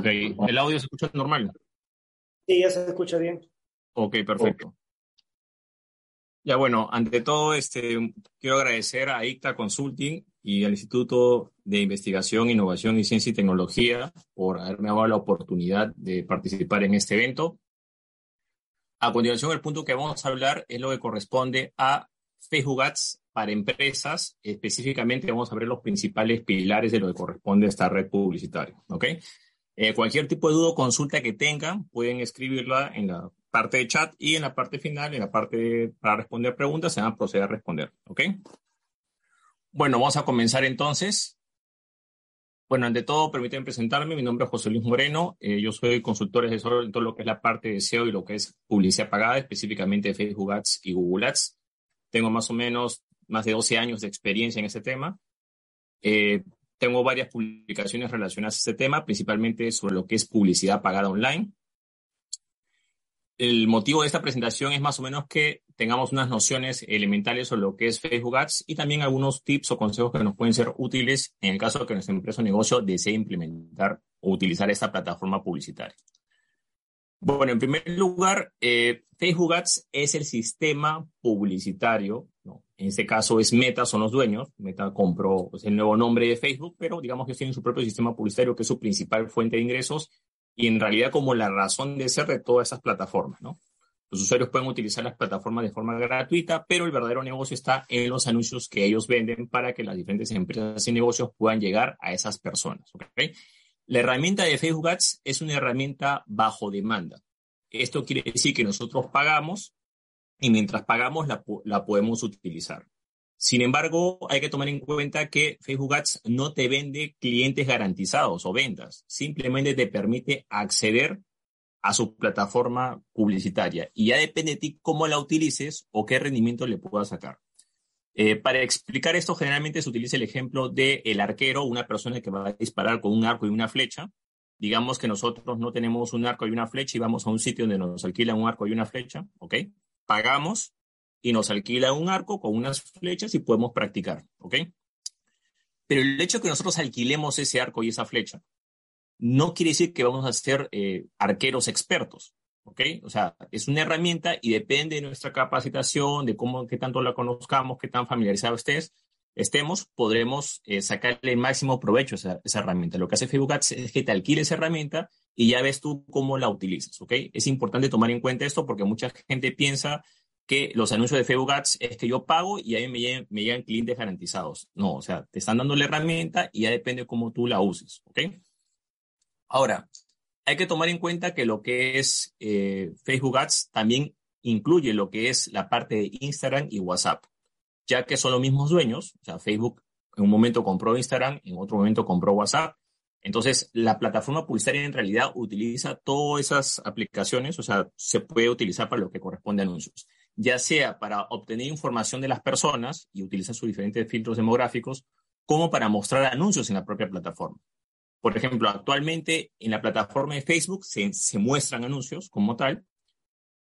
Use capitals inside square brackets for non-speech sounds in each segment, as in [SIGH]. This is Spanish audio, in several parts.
Ok, ¿el audio se escucha normal? Sí, ya se escucha bien. Ok, perfecto. Ya bueno, ante todo, este, quiero agradecer a ICTA Consulting y al Instituto de Investigación, Innovación y Ciencia y Tecnología por haberme dado la oportunidad de participar en este evento. A continuación, el punto que vamos a hablar es lo que corresponde a Facebook Ads para empresas. Específicamente, vamos a ver los principales pilares de lo que corresponde a esta red publicitaria. ¿ok? Eh, cualquier tipo de duda o consulta que tengan, pueden escribirla en la parte de chat y en la parte final, en la parte de- para responder preguntas, se van a proceder a responder. ¿Ok? Bueno, vamos a comenzar entonces. Bueno, ante todo, permítanme presentarme. Mi nombre es José Luis Moreno. Eh, yo soy consultor asesor en todo lo que es la parte de SEO y lo que es publicidad pagada, específicamente Facebook Ads y Google Ads. Tengo más o menos más de 12 años de experiencia en ese tema. Eh, tengo varias publicaciones relacionadas a este tema, principalmente sobre lo que es publicidad pagada online. El motivo de esta presentación es más o menos que tengamos unas nociones elementales sobre lo que es Facebook Ads y también algunos tips o consejos que nos pueden ser útiles en el caso de que nuestra empresa o negocio desee implementar o utilizar esta plataforma publicitaria. Bueno, en primer lugar, eh, Facebook Ads es el sistema publicitario, ¿no? en este caso es Meta, son los dueños, Meta compró es el nuevo nombre de Facebook, pero digamos que tienen su propio sistema publicitario que es su principal fuente de ingresos y en realidad como la razón de ser de todas esas plataformas, ¿no? Los usuarios pueden utilizar las plataformas de forma gratuita, pero el verdadero negocio está en los anuncios que ellos venden para que las diferentes empresas y negocios puedan llegar a esas personas. ¿ok? La herramienta de Facebook Ads es una herramienta bajo demanda. Esto quiere decir que nosotros pagamos y mientras pagamos la, la podemos utilizar. Sin embargo, hay que tomar en cuenta que Facebook Ads no te vende clientes garantizados o ventas, simplemente te permite acceder a su plataforma publicitaria y ya depende de ti cómo la utilices o qué rendimiento le puedas sacar. Eh, para explicar esto, generalmente se utiliza el ejemplo del el arquero, una persona que va a disparar con un arco y una flecha. Digamos que nosotros no tenemos un arco y una flecha y vamos a un sitio donde nos alquilan un arco y una flecha, ¿ok? Pagamos y nos alquilan un arco con unas flechas y podemos practicar, ¿ok? Pero el hecho de que nosotros alquilemos ese arco y esa flecha no quiere decir que vamos a ser eh, arqueros expertos, ¿ok? O sea, es una herramienta y depende de nuestra capacitación, de cómo, qué tanto la conozcamos, qué tan familiarizados estés, estemos, podremos eh, sacarle el máximo provecho a esa, herramienta. Lo que hace Facebook Ads es que te alquile esa herramienta y ya ves tú cómo la utilizas, ¿ok? Es importante tomar en cuenta esto porque mucha gente piensa que los anuncios de Facebook Ads es que yo pago y ahí me llegan, me llegan clientes garantizados. No, o sea, te están dando la herramienta y ya depende cómo tú la uses, ¿ok? Ahora, hay que tomar en cuenta que lo que es eh, Facebook Ads también incluye lo que es la parte de Instagram y WhatsApp, ya que son los mismos dueños. O sea, Facebook en un momento compró Instagram, en otro momento compró WhatsApp. Entonces, la plataforma publicitaria en realidad utiliza todas esas aplicaciones, o sea, se puede utilizar para lo que corresponde a anuncios, ya sea para obtener información de las personas y utiliza sus diferentes filtros demográficos, como para mostrar anuncios en la propia plataforma. Por ejemplo, actualmente en la plataforma de Facebook se, se muestran anuncios como tal.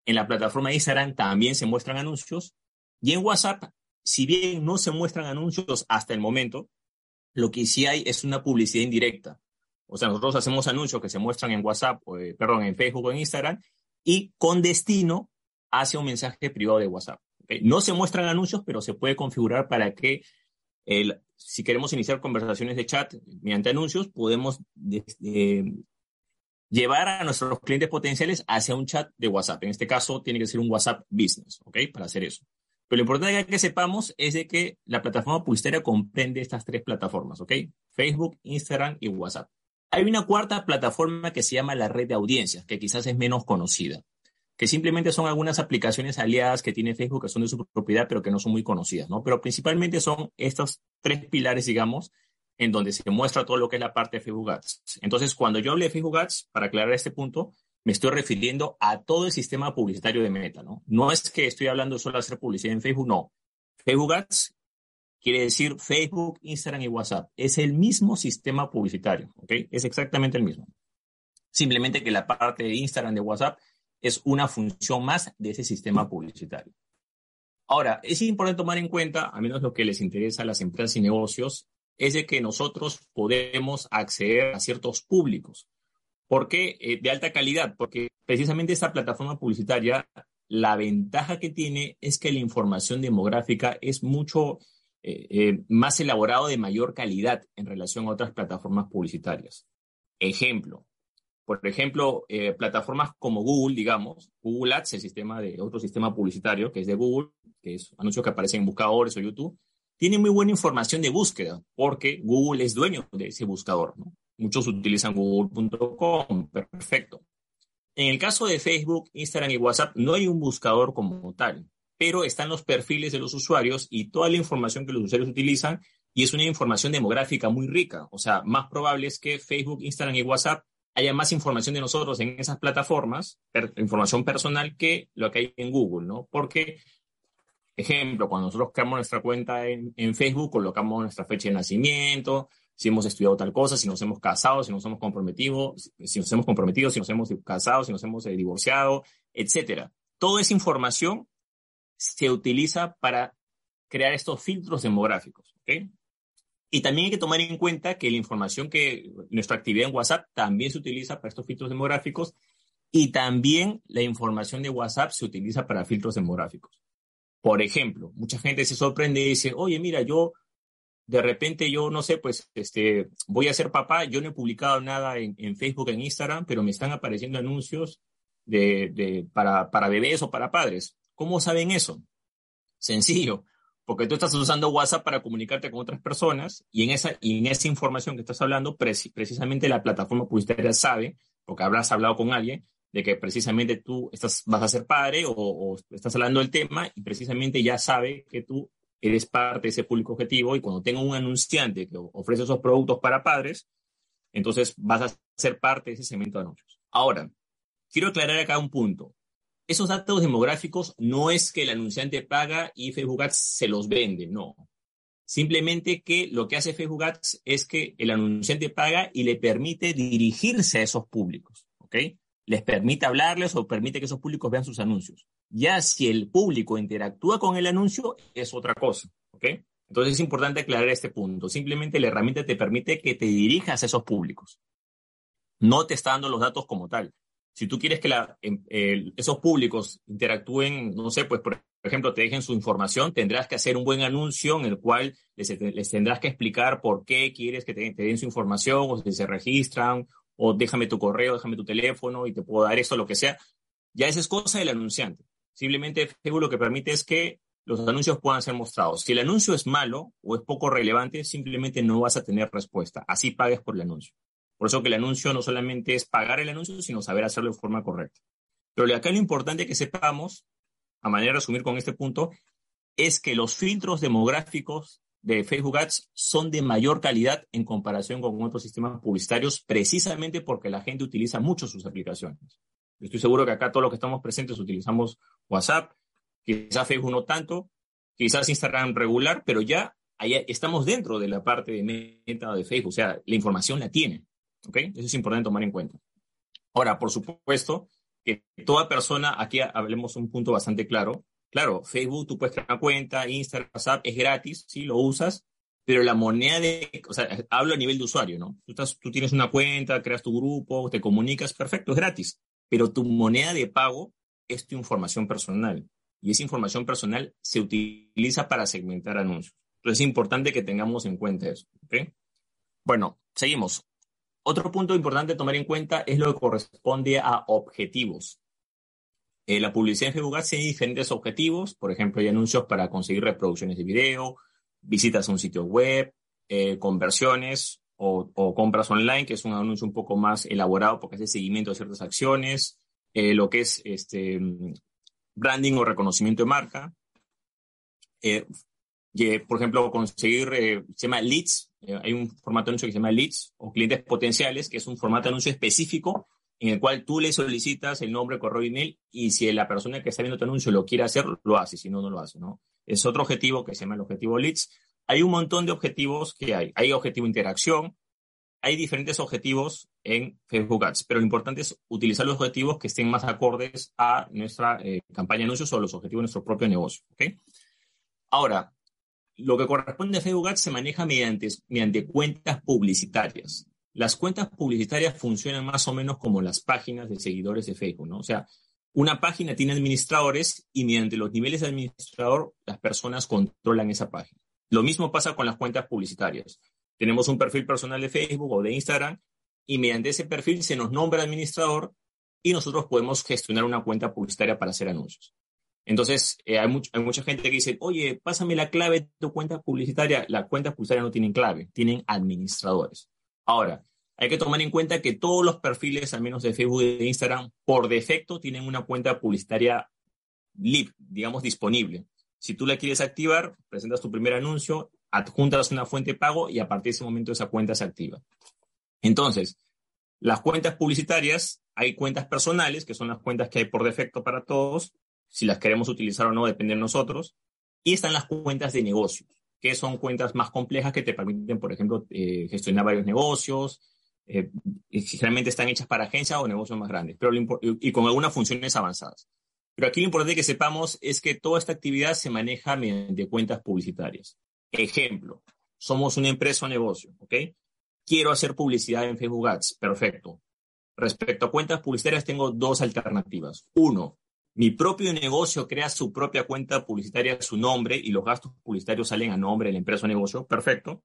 En la plataforma de Instagram también se muestran anuncios. Y en WhatsApp, si bien no se muestran anuncios hasta el momento, lo que sí hay es una publicidad indirecta. O sea, nosotros hacemos anuncios que se muestran en WhatsApp, eh, perdón, en Facebook o en Instagram, y con destino hacia un mensaje privado de WhatsApp. No se muestran anuncios, pero se puede configurar para que si queremos iniciar conversaciones de chat mediante anuncios, podemos de- de- llevar a nuestros clientes potenciales hacia un chat de WhatsApp. En este caso, tiene que ser un WhatsApp Business, ¿ok? Para hacer eso. Pero lo importante que sepamos es de que la plataforma publicitaria comprende estas tres plataformas, ¿ok? Facebook, Instagram y WhatsApp. Hay una cuarta plataforma que se llama la red de audiencias, que quizás es menos conocida, que simplemente son algunas aplicaciones aliadas que tiene Facebook que son de su propiedad, pero que no son muy conocidas, ¿no? Pero principalmente son estos tres pilares, digamos, en donde se muestra todo lo que es la parte de Facebook Ads. Entonces, cuando yo hable de Facebook Ads, para aclarar este punto, me estoy refiriendo a todo el sistema publicitario de Meta, ¿no? No es que estoy hablando solo de hacer publicidad en Facebook, no. Facebook Ads quiere decir Facebook, Instagram y WhatsApp. Es el mismo sistema publicitario, ¿ok? Es exactamente el mismo. Simplemente que la parte de Instagram, de WhatsApp, es una función más de ese sistema publicitario. Ahora, es importante tomar en cuenta, a menos lo que les interesa a las empresas y negocios, es de que nosotros podemos acceder a ciertos públicos. ¿Por qué eh, de alta calidad? Porque precisamente esta plataforma publicitaria, la ventaja que tiene es que la información demográfica es mucho eh, eh, más elaborado de mayor calidad en relación a otras plataformas publicitarias. Ejemplo, por ejemplo, plataformas como Google, digamos, Google Ads, el sistema de otro sistema publicitario que es de Google, que es anuncios que aparecen en buscadores o YouTube, tiene muy buena información de búsqueda porque Google es dueño de ese buscador. ¿no? Muchos utilizan google.com, perfecto. En el caso de Facebook, Instagram y WhatsApp, no hay un buscador como tal, pero están los perfiles de los usuarios y toda la información que los usuarios utilizan y es una información demográfica muy rica. O sea, más probable es que Facebook, Instagram y WhatsApp haya más información de nosotros en esas plataformas, información personal, que lo que hay en Google, ¿no? Porque, ejemplo, cuando nosotros creamos nuestra cuenta en, en Facebook, colocamos nuestra fecha de nacimiento, si hemos estudiado tal cosa, si nos hemos casado, si nos hemos comprometido, si nos hemos comprometido, si nos hemos casado, si nos hemos eh, divorciado, etcétera. Toda esa información se utiliza para crear estos filtros demográficos. ¿okay? Y también hay que tomar en cuenta que la información que nuestra actividad en WhatsApp también se utiliza para estos filtros demográficos y también la información de WhatsApp se utiliza para filtros demográficos. Por ejemplo, mucha gente se sorprende y dice, oye, mira, yo de repente yo no sé, pues este, voy a ser papá, yo no he publicado nada en, Facebook, en Instagram, pero me están apareciendo anuncios de, de, para, para bebés o para padres. ¿Cómo saben eso? Sencillo, porque tú estás usando WhatsApp para comunicarte con otras personas y en esa, y en esa información que estás hablando, precisamente la plataforma publicitaria sabe, porque habrás hablado con alguien, de que precisamente tú estás, vas a ser padre o, o estás hablando del tema y precisamente ya sabe que tú eres parte de ese público objetivo y cuando tengo un anunciante que ofrece esos productos para padres, entonces vas a ser parte de ese segmento de anuncios. Ahora, quiero aclarar acá un punto. Esos datos demográficos no es que el anunciante paga y Facebook Ads se los vende, no. Simplemente que lo que hace Facebook Ads es que el anunciante paga y le permite dirigirse a esos públicos, ¿ok? Les permite hablarles o permite que esos públicos vean sus anuncios. Ya si el público interactúa con el anuncio, es otra cosa. ¿ok? Entonces es importante aclarar este punto. Simplemente la herramienta te permite que te dirijas a esos públicos. No te está dando los datos como tal. Si tú quieres que em, esos públicos interactúen, no sé, pues por ejemplo, te dejen su información, tendrás que hacer un buen anuncio en el cual les, tendrás que explicar por qué quieres que te, te, den su información, o si se registran, o déjame tu correo, déjame tu teléfono y te puedo dar esto, lo que sea. Ya esa es cosa del anunciante. Simplemente Facebook lo que permite es que los anuncios puedan ser mostrados. Si el anuncio es malo o es poco relevante, simplemente no vas a tener respuesta. Así pagues por el anuncio. Por eso que el anuncio no solamente es pagar el anuncio, sino saber hacerlo de forma correcta. Pero acá lo importante que sepamos, a manera de resumir con este punto, es que los filtros demográficos de Facebook Ads son de mayor calidad en comparación con otros sistemas publicitarios, precisamente porque la gente utiliza mucho sus aplicaciones. Estoy seguro que acá todos los que estamos presentes utilizamos WhatsApp, quizás Facebook no tanto, quizás Instagram regular, pero ya estamos dentro de la parte de meta de Facebook, o sea, la información la tiene. ¿Ok? Eso es importante tomar en cuenta. Ahora, por supuesto, que toda persona, aquí hablemos un punto bastante claro. Claro, Facebook, tú puedes crear una cuenta, Instagram, WhatsApp, es gratis, sí, lo usas, pero la moneda de, o sea, hablo a nivel de usuario, ¿no? Tú, tienes una cuenta, creas tu grupo, te comunicas, perfecto, es gratis pero tu moneda de pago es tu información personal y esa información personal se utiliza para segmentar anuncios. Entonces es importante que tengamos en cuenta eso. Bueno, seguimos. Otro punto importante a tomar en cuenta es lo que corresponde a objetivos. Eh, la publicidad en Facebook tiene diferentes objetivos. Por ejemplo, hay anuncios para conseguir reproducciones de video, visitas a un sitio web, eh, conversiones, o, compras online, que es un anuncio un poco más elaborado porque hace seguimiento de ciertas acciones, eh, lo que es este, branding o reconocimiento de marca, eh, que, por ejemplo, conseguir, eh, se llama leads, eh, hay un formato de anuncio que se llama leads o clientes potenciales, que es un formato de anuncio específico en el cual tú le solicitas el nombre, correo, email y si la persona que está viendo tu anuncio lo quiere hacer, lo hace, si no, no lo hace, ¿no? Es otro objetivo que se llama el objetivo leads. Hay un montón de objetivos que hay. Hay objetivo interacción, hay diferentes objetivos en Facebook Ads, pero lo importante es utilizar los objetivos que estén más acordes a nuestra eh, campaña de anuncios o los objetivos de nuestro propio negocio, ¿ok? Ahora, lo que corresponde a Facebook Ads se maneja mediante, mediante cuentas publicitarias. Las cuentas publicitarias funcionan más o menos como las páginas de seguidores de Facebook, ¿no? O sea, una página tiene administradores y mediante los niveles de administrador las personas controlan esa página. Lo mismo pasa con las cuentas publicitarias. Tenemos un perfil personal de Facebook o de Instagram y mediante ese perfil se nos nombra administrador y nosotros podemos gestionar una cuenta publicitaria para hacer anuncios. Entonces, eh, hay, hay, mucha gente que dice, oye, pásame la clave de tu cuenta publicitaria. Las cuentas publicitarias no tienen clave, tienen administradores. Ahora, hay que tomar en cuenta que todos los perfiles, al menos de Facebook y de Instagram, por defecto tienen una cuenta publicitaria libre, digamos, disponible. Si tú la quieres activar, presentas tu primer anuncio, adjuntas una fuente de pago y a partir de ese momento esa cuenta se activa. Entonces, las cuentas publicitarias, hay cuentas personales, que son las cuentas que hay por defecto para todos, si las queremos utilizar o no depende de nosotros. Y están las cuentas de negocios, que son cuentas más complejas que te permiten, por ejemplo, eh, gestionar varios negocios. Eh, generalmente están hechas para agencias o negocios más grandes, pero y con algunas funciones avanzadas. Pero aquí lo importante que sepamos es que toda esta actividad se maneja mediante cuentas publicitarias. Ejemplo, somos una empresa o negocio, ¿ok? Quiero hacer publicidad en Facebook Ads, perfecto. Respecto a cuentas publicitarias, tengo dos alternativas. Uno, mi propio negocio crea su propia cuenta publicitaria, su nombre, y los gastos publicitarios salen a nombre de la empresa o negocio, perfecto.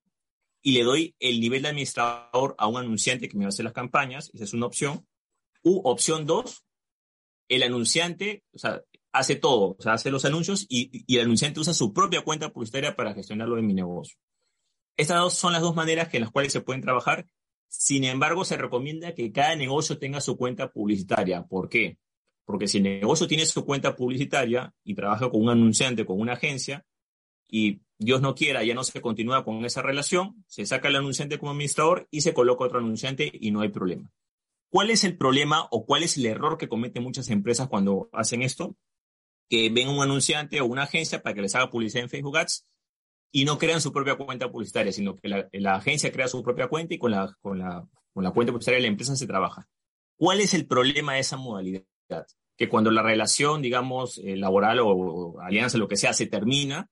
Y le doy el nivel de administrador a un anunciante que me va a hacer las campañas, esa es una opción. U opción dos, el anunciante, o sea, hace todo, o sea, hace los anuncios y, el anunciante usa su propia cuenta publicitaria para gestionarlo en mi negocio. Estas dos son las dos maneras en las cuales se pueden trabajar. Sin embargo, se recomienda que cada negocio tenga su cuenta publicitaria. ¿Por qué? Porque si el negocio tiene su cuenta publicitaria y trabaja con un anunciante, con una agencia, y Dios no quiera, ya no se continúa con esa relación, se saca el anunciante como administrador y se coloca otro anunciante y no hay problema. ¿Cuál es el problema o cuál es el error que cometen muchas empresas cuando hacen esto? Que ven un anunciante o una agencia para que les haga publicidad en Facebook Ads y no crean su propia cuenta publicitaria, sino que la, la agencia crea su propia cuenta y con la, con, la, con la cuenta publicitaria de la empresa se trabaja. ¿Cuál es el problema de esa modalidad? Que cuando la relación, digamos, eh, laboral o, o alianza, lo que sea, se termina,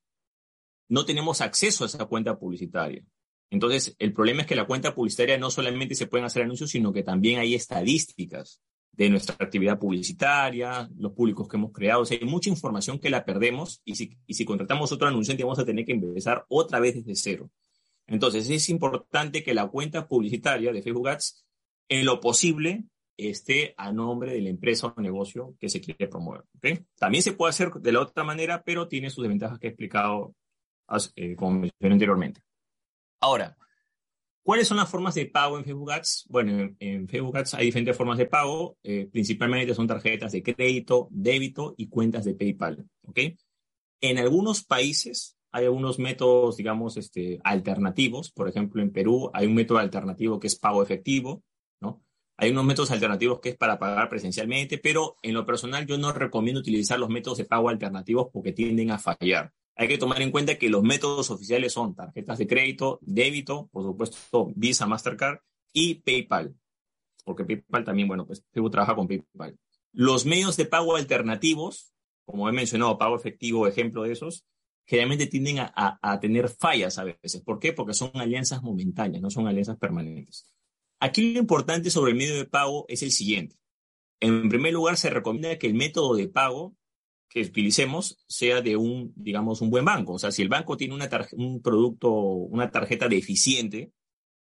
no tenemos acceso a esa cuenta publicitaria. Entonces, el problema es que la cuenta publicitaria no solamente se pueden hacer anuncios, sino que también hay estadísticas de nuestra actividad publicitaria, los públicos que hemos creado. O sea, hay mucha información que la perdemos y si, y si contratamos otro anunciante vamos a tener que empezar otra vez desde cero. Entonces, es importante que la cuenta publicitaria de Facebook Ads, en lo posible, esté a nombre de la empresa o negocio que se quiere promover. ¿okay? También se puede hacer de la otra manera, pero tiene sus desventajas que he explicado, eh, como mencioné anteriormente. Ahora, ¿cuáles son las formas de pago en Facebook Ads? Bueno, en, en Facebook Ads hay diferentes formas de pago, eh, principalmente son tarjetas de crédito, débito y cuentas de PayPal, ¿ok? En algunos países hay algunos métodos, digamos, este, alternativos. Por ejemplo, en Perú hay un método alternativo que es pago efectivo. Hay unos métodos alternativos que es para pagar presencialmente, pero en lo personal yo no recomiendo utilizar los métodos de pago alternativos porque tienden a fallar hay que tomar en cuenta que los métodos oficiales son tarjetas de crédito, débito, por supuesto Visa, Mastercard y PayPal, porque PayPal también, bueno, pues Facebook trabaja con PayPal. Los medios de pago alternativos, como he mencionado, pago efectivo, ejemplo de esos, generalmente tienden a, a, a tener fallas a veces. ¿Por qué? Porque son alianzas momentáneas, no son alianzas permanentes. Aquí lo importante sobre el medio de pago es el siguiente. En primer lugar, se recomienda que el método de pago que utilicemos sea de un, digamos, un buen banco. O sea, si el banco tiene un producto, una tarjeta deficiente,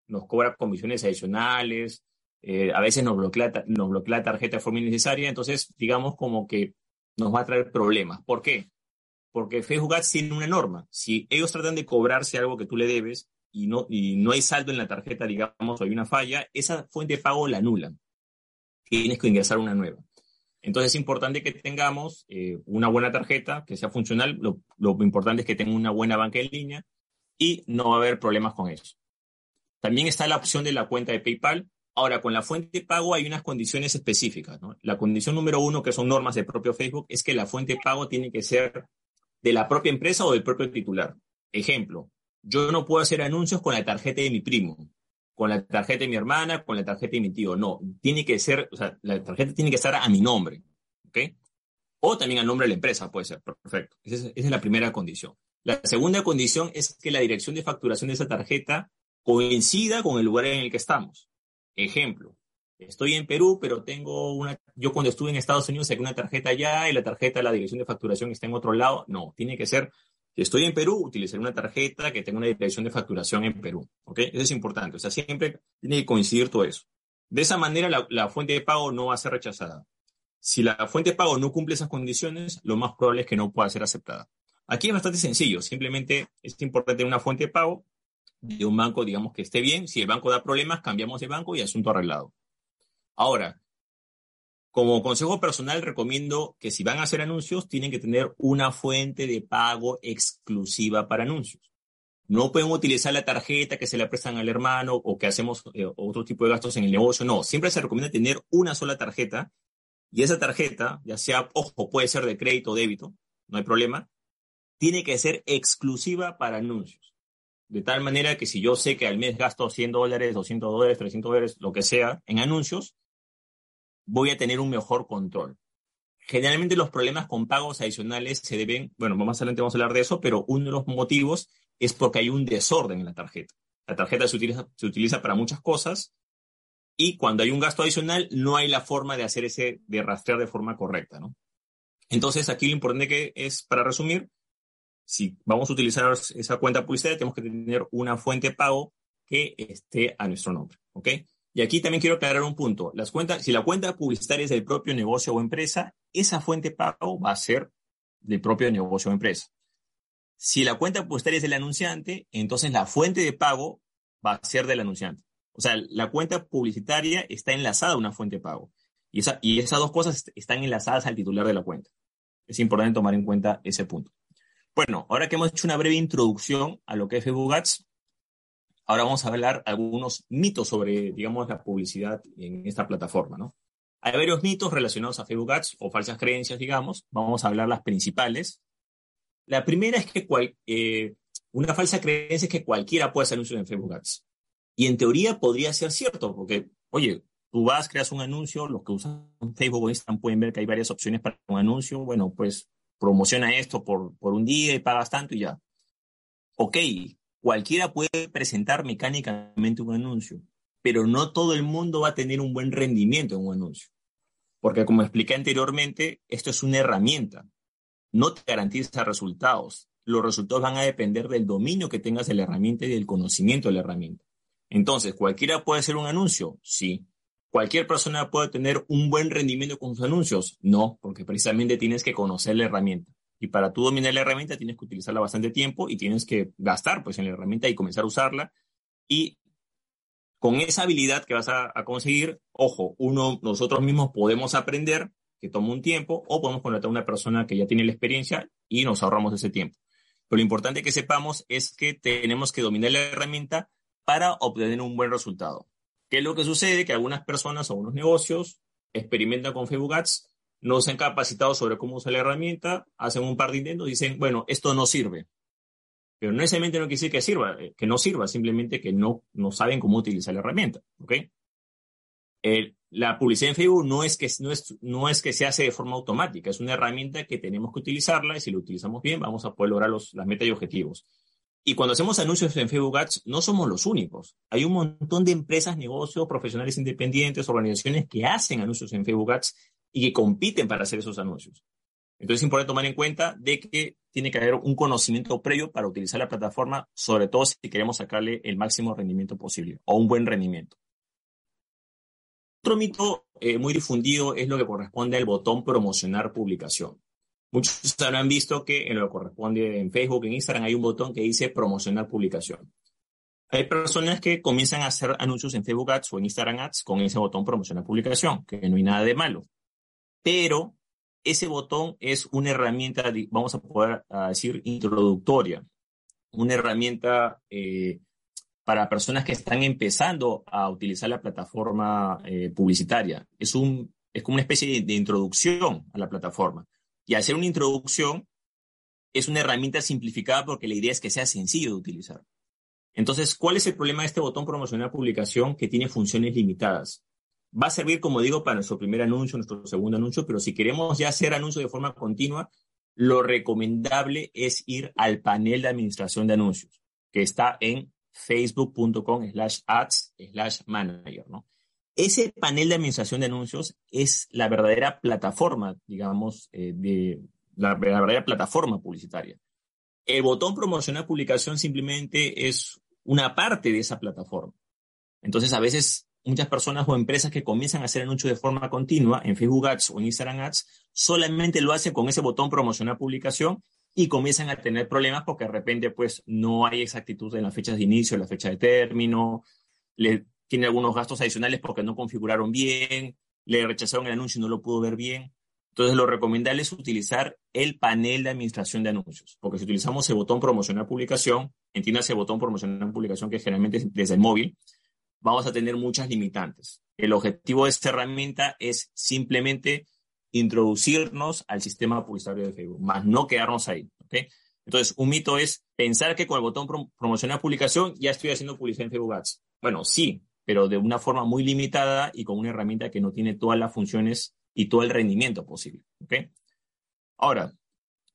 nos cobra comisiones adicionales, eh, a veces nos bloquea, nos bloquea la tarjeta de forma innecesaria, entonces, digamos, como que nos va a traer problemas. ¿Por qué? Porque Facebook Ads tiene una norma. Si ellos tratan de cobrarse algo que tú le debes y no, y no hay saldo en la tarjeta, digamos, o hay una falla, esa fuente de pago la anulan. Tienes que ingresar una nueva. Entonces es importante que tengamos eh, una buena tarjeta, que sea funcional. Lo, lo, importante es que tenga una buena banca en línea y no va a haber problemas con eso. También está la opción de la cuenta de PayPal. Ahora, con la fuente de pago hay unas condiciones específicas. La condición número uno, que son normas del propio Facebook, es que la fuente de pago tiene que ser de la propia empresa o del propio titular. Ejemplo, yo no puedo hacer anuncios con la tarjeta de mi primo, con la tarjeta de mi hermana, con la tarjeta de mi tío. No, tiene que ser, o sea, la tarjeta tiene que estar a mi nombre, ¿ok? O también a nombre de la empresa, puede ser, perfecto. Esa es, esa es la primera condición. La segunda condición es que la dirección de facturación de esa tarjeta coincida con el lugar en el que estamos. Ejemplo, estoy en Perú, pero tengo una, yo cuando estuve en Estados Unidos saqué una tarjeta allá y la tarjeta, la dirección de facturación está en otro lado. No, tiene que ser si estoy en Perú, utilizaré una tarjeta que tenga una dirección de facturación en Perú. Eso es importante. O sea, siempre tiene que coincidir todo eso. De esa manera, la, la, fuente de pago no va a ser rechazada. Si la fuente de pago no cumple esas condiciones, lo más probable es que no pueda ser aceptada. Aquí es bastante sencillo. Simplemente es importante una fuente de pago de un banco, digamos, que esté bien. Si el banco da problemas, cambiamos de banco y asunto arreglado. Ahora, como consejo personal, recomiendo que si van a hacer anuncios, tienen que tener una fuente de pago exclusiva para anuncios. No pueden utilizar la tarjeta que se le prestan al hermano o que hacemos eh, otro tipo de gastos en el negocio. No, siempre se recomienda tener una sola tarjeta y esa tarjeta, ya sea, ojo, puede ser de crédito o débito, no hay problema, tiene que ser exclusiva para anuncios. De tal manera que si yo sé que al mes gasto 100 dólares, 200 dólares, 300 dólares, lo que sea, en anuncios, voy a tener un mejor control. Generalmente los problemas con pagos adicionales se deben, bueno, más adelante vamos a hablar de eso, pero uno de los motivos es porque hay un desorden en la tarjeta. La tarjeta se utiliza, se utiliza para muchas cosas y cuando hay un gasto adicional no hay la forma de hacer ese, de rastrear de forma correcta, ¿no? Entonces aquí lo importante que es, para resumir, si vamos a utilizar esa cuenta publicitaria, tenemos que tener una fuente de pago que esté a nuestro nombre, ¿ok? Y aquí también quiero aclarar un punto. Las cuentas, si la cuenta publicitaria es del propio negocio o empresa, esa fuente de pago va a ser del propio negocio o empresa. Si la cuenta publicitaria es del anunciante, entonces la fuente de pago va a ser del anunciante. O sea, la cuenta publicitaria está enlazada a una fuente de pago. Y, esa, y esas dos cosas están enlazadas al titular de la cuenta. Es importante tomar en cuenta ese punto. Bueno, ahora que hemos hecho una breve introducción a lo que es Facebook Ads, Ahora vamos a hablar algunos mitos sobre, digamos, la publicidad en esta plataforma, ¿no? Hay varios mitos relacionados a Facebook Ads o falsas creencias, digamos. Vamos a hablar las principales. La primera es que eh, una falsa creencia es que cualquiera puede hacer anuncios en Facebook Ads. Y en teoría podría ser cierto, porque, oye, tú vas, creas un anuncio, los que usan Facebook o Instagram pueden ver que hay varias opciones para un anuncio. Bueno, pues promociona esto por, por un día y pagas tanto y ya. Ok, Cualquiera puede presentar mecánicamente un anuncio, pero no todo el mundo va a tener un buen rendimiento en un anuncio. Porque como expliqué anteriormente, esto es una herramienta. No te garantiza resultados. Los resultados van a depender del dominio que tengas de la herramienta y del conocimiento de la herramienta. Entonces, ¿cualquiera puede hacer un anuncio? Sí. ¿Cualquier persona puede tener un buen rendimiento con sus anuncios? No, porque precisamente tienes que conocer la herramienta. Y para tú dominar la herramienta tienes que utilizarla bastante tiempo y tienes que gastar pues en la herramienta y comenzar a usarla. Y con esa habilidad que vas a, conseguir, ojo, uno, nosotros mismos podemos aprender, que toma un tiempo, o podemos contratar a una persona que ya tiene la experiencia y nos ahorramos ese tiempo. Pero lo importante que sepamos es que tenemos que dominar la herramienta para obtener un buen resultado. ¿Qué es lo que sucede? Que algunas personas o algunos negocios experimentan con Facebook Ads no se han capacitado sobre cómo usar la herramienta, hacen un par de intentos dicen, bueno, esto no sirve. Pero no necesariamente no quiere decir que sirva, eh, que no sirva, simplemente que no, no saben cómo utilizar la herramienta. ¿ok? la publicidad en Facebook no es, que, no, es, no es que se hace de forma automática, es una herramienta que tenemos que utilizarla y si lo utilizamos bien vamos a poder lograr los, las metas y objetivos. Y cuando hacemos anuncios en Facebook Ads, no somos los únicos. Hay un montón de empresas, negocios, profesionales independientes, organizaciones que hacen anuncios en Facebook Ads y que compiten para hacer esos anuncios. Entonces es importante tomar en cuenta de que tiene que haber un conocimiento previo para utilizar la plataforma, sobre todo si queremos sacarle el máximo rendimiento posible o un buen rendimiento. Otro mito eh, muy difundido es lo que corresponde al botón promocionar publicación. Muchos habrán visto que en lo que corresponde en Facebook, en Instagram, hay un botón que dice promocionar publicación. Hay personas que comienzan a hacer anuncios en Facebook Ads o en Instagram Ads con ese botón promocionar publicación, que no hay nada de malo. Pero ese botón es una herramienta, vamos a poder decir, introductoria, una herramienta eh, para personas que están empezando a utilizar la plataforma eh, publicitaria. Es, un, es como una especie de, introducción a la plataforma. Y hacer una introducción es una herramienta simplificada porque la idea es que sea sencillo de utilizar. Entonces, ¿cuál es el problema de este botón promocionar publicación que tiene funciones limitadas? Va a servir, como digo, para nuestro primer anuncio, nuestro segundo anuncio, pero si queremos ya hacer anuncios de forma continua, lo recomendable es ir al panel de administración de anuncios, que está en facebook.com slash ads slash manager, ¿no? Ese panel de administración de anuncios es la verdadera plataforma, digamos, eh, de la verdadera plataforma publicitaria. El botón promocionar publicación simplemente es una parte de esa plataforma. Entonces, a veces muchas personas o empresas que comienzan a hacer anuncios de forma continua en Facebook Ads o en Instagram Ads solamente lo hacen con ese botón promocionar publicación y comienzan a tener problemas porque de repente pues no hay exactitud en las fechas de inicio, en la fecha de término, le tiene algunos gastos adicionales porque no configuraron bien, le rechazaron el anuncio y no lo pudo ver bien. Entonces, lo recomendable es utilizar el panel de administración de anuncios, porque si utilizamos el botón promocionar publicación, entiendas el botón promocionar publicación que generalmente es desde el móvil, vamos a tener muchas limitantes. El objetivo de esta herramienta es simplemente introducirnos al sistema publicitario de Facebook, más no quedarnos ahí. Entonces, un mito es pensar que con el botón promocionar publicación ya estoy haciendo publicidad en Facebook Ads. Bueno, sí, pero de una forma muy limitada y con una herramienta que no tiene todas las funciones y todo el rendimiento posible. Ahora,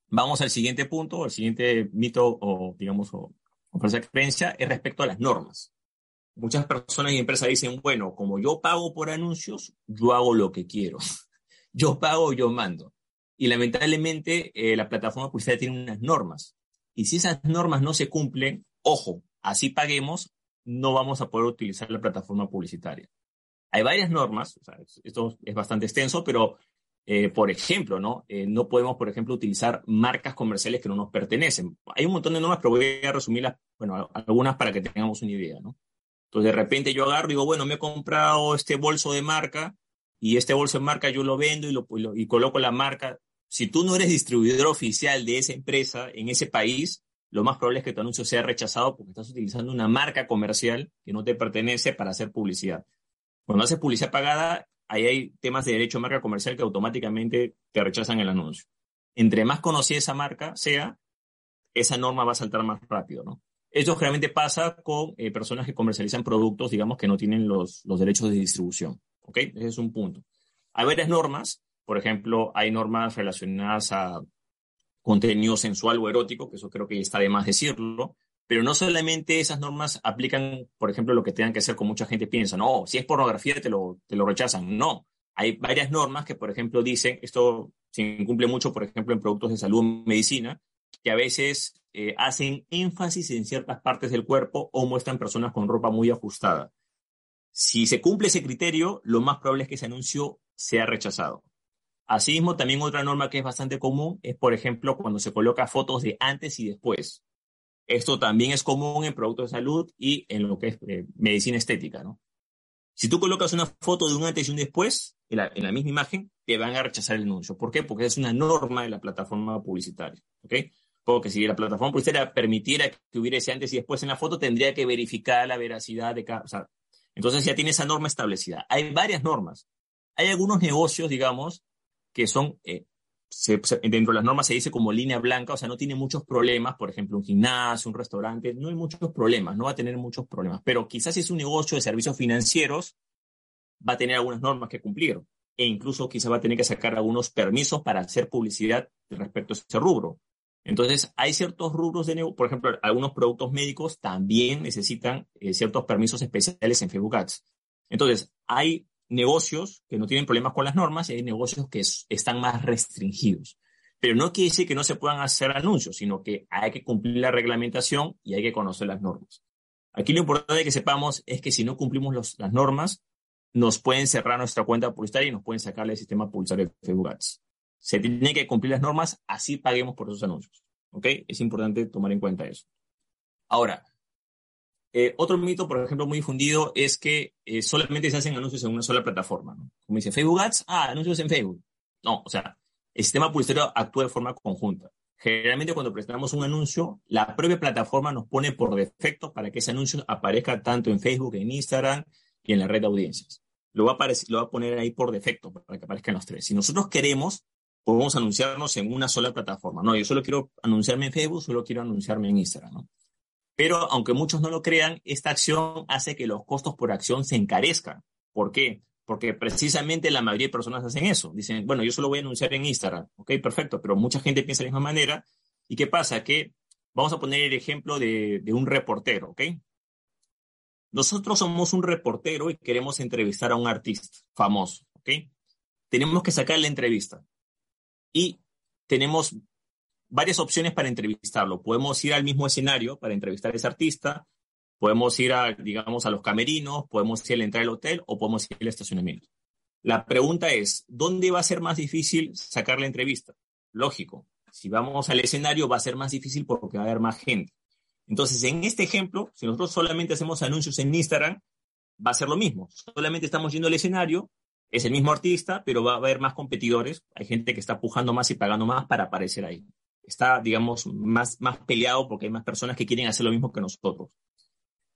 vamos al siguiente punto, el siguiente mito o, digamos, o, o creencia es respecto a las normas. Muchas personas y empresas dicen, bueno, como yo pago por anuncios, yo hago lo que quiero. [LAUGHS] yo pago, yo mando. Y lamentablemente eh, la plataforma publicitaria tiene unas normas. Y si esas normas no se cumplen, ojo, así paguemos, no vamos a poder utilizar la plataforma publicitaria. Hay varias normas, esto es bastante extenso, pero eh, por ejemplo, ¿no? Eh, no podemos, por ejemplo, utilizar marcas comerciales que no nos pertenecen. Hay un montón de normas, pero voy a resumirlas, bueno, algunas para que tengamos una idea, ¿no? Entonces, de repente yo agarro y digo, bueno, me he comprado este bolso de marca y este bolso de marca yo lo vendo y, lo, y coloco la marca. Si tú no eres distribuidor oficial de esa empresa en ese país, lo más probable es que tu anuncio sea rechazado porque estás utilizando una marca comercial que no te pertenece para hacer publicidad. Cuando haces publicidad pagada, ahí hay temas de derecho a marca comercial que automáticamente te rechazan el anuncio. Entre más conocida esa marca sea, esa norma va a saltar más rápido, ¿no? Esto generalmente pasa con eh, personas que comercializan productos, digamos, que no tienen los, los derechos de distribución, ¿ok? Ese es un punto. Hay varias normas, por ejemplo, hay normas relacionadas a contenido sensual o erótico, que eso creo que está de más decirlo, pero no solamente esas normas aplican, por ejemplo, lo que tengan que hacer como mucha gente piensa, no, si es pornografía te lo, te lo rechazan. No, hay varias normas que, por ejemplo, dicen, esto se incumple mucho, por ejemplo, en productos de salud medicina, que a veces eh, hacen énfasis en ciertas partes del cuerpo o muestran personas con ropa muy ajustada. Si se cumple ese criterio, lo más probable es que ese anuncio sea rechazado. Asimismo, también otra norma que es bastante común es, por ejemplo, cuando se coloca fotos de antes y después. Esto también es común en productos de salud y en lo que es eh, medicina estética, ¿no? Si tú colocas una foto de un antes y un después en la, misma imagen, te van a rechazar el anuncio. ¿Por qué? Porque es una norma de la plataforma publicitaria, ¿ok? Porque si la plataforma publicitaria permitiera que hubiera ese antes y después en la foto, tendría que verificar la veracidad de cada... O sea, entonces ya tiene esa norma establecida. Hay varias normas. Hay algunos negocios, digamos, que son eh, dentro de las normas se dice como línea blanca, o sea, no tiene muchos problemas, por ejemplo, un gimnasio, un restaurante, no hay muchos problemas, no va a tener muchos problemas, pero quizás si es un negocio de servicios financieros, va a tener algunas normas que cumplir e incluso quizás va a tener que sacar algunos permisos para hacer publicidad respecto a ese rubro. Entonces, hay ciertos rubros de negocio, por ejemplo, algunos productos médicos también necesitan eh, ciertos permisos especiales en Facebook Ads. Entonces, hay negocios que no tienen problemas con las normas y hay negocios que están más restringidos. Pero no quiere decir que no se puedan hacer anuncios, sino que hay que cumplir la reglamentación y hay que conocer las normas. Aquí lo importante que sepamos es que si no cumplimos las normas, nos pueden cerrar nuestra cuenta publicitaria y nos pueden sacar del sistema publicitario de Facebook Ads. Se tienen que cumplir las normas, así paguemos por esos anuncios. ¿Ok? Es importante tomar en cuenta eso. Ahora, eh, otro mito, por ejemplo, muy difundido es que eh, solamente se hacen anuncios en una sola plataforma. Como dice Facebook Ads, ah, anuncios en Facebook. No, o sea, el sistema publicitario actúa de forma conjunta. Generalmente cuando presentamos un anuncio, la propia plataforma nos pone por defecto para que ese anuncio aparezca tanto en Facebook, en Instagram y en la red de audiencias. Lo va a, lo va a poner ahí por defecto para que aparezcan los tres. Si nosotros queremos, podemos anunciarnos en una sola plataforma. No, yo solo quiero anunciarme en Facebook, solo quiero anunciarme en Instagram. Pero aunque muchos no lo crean, esta acción hace que los costos por acción se encarezcan. ¿Por qué? Porque precisamente la mayoría de personas hacen eso. Dicen, bueno, yo solo voy a anunciar en Instagram. Ok, perfecto, pero mucha gente piensa de la misma manera. ¿Y qué pasa? Que vamos a poner el ejemplo de, de un reportero, ¿ok? Nosotros somos un reportero y queremos entrevistar a un artista famoso, ¿ok? Tenemos que sacar la entrevista. Y tenemos varias opciones para entrevistarlo. Podemos ir al mismo escenario para entrevistar a ese artista, Podemos ir a, digamos, a los camerinos, podemos ir a la entrada hotel o podemos ir al estacionamiento. La pregunta es, ¿dónde va a ser más difícil sacar la entrevista? Lógico, si vamos al escenario va a ser más difícil porque va a haber más gente. Entonces, en este ejemplo, si nosotros solamente hacemos anuncios en Instagram, va a ser lo mismo. Solamente estamos yendo al escenario, es el mismo artista, pero va a haber más competidores. Hay gente que está pujando más y pagando más para aparecer ahí. Está, digamos, más, más peleado porque hay más personas que quieren hacer lo mismo que nosotros.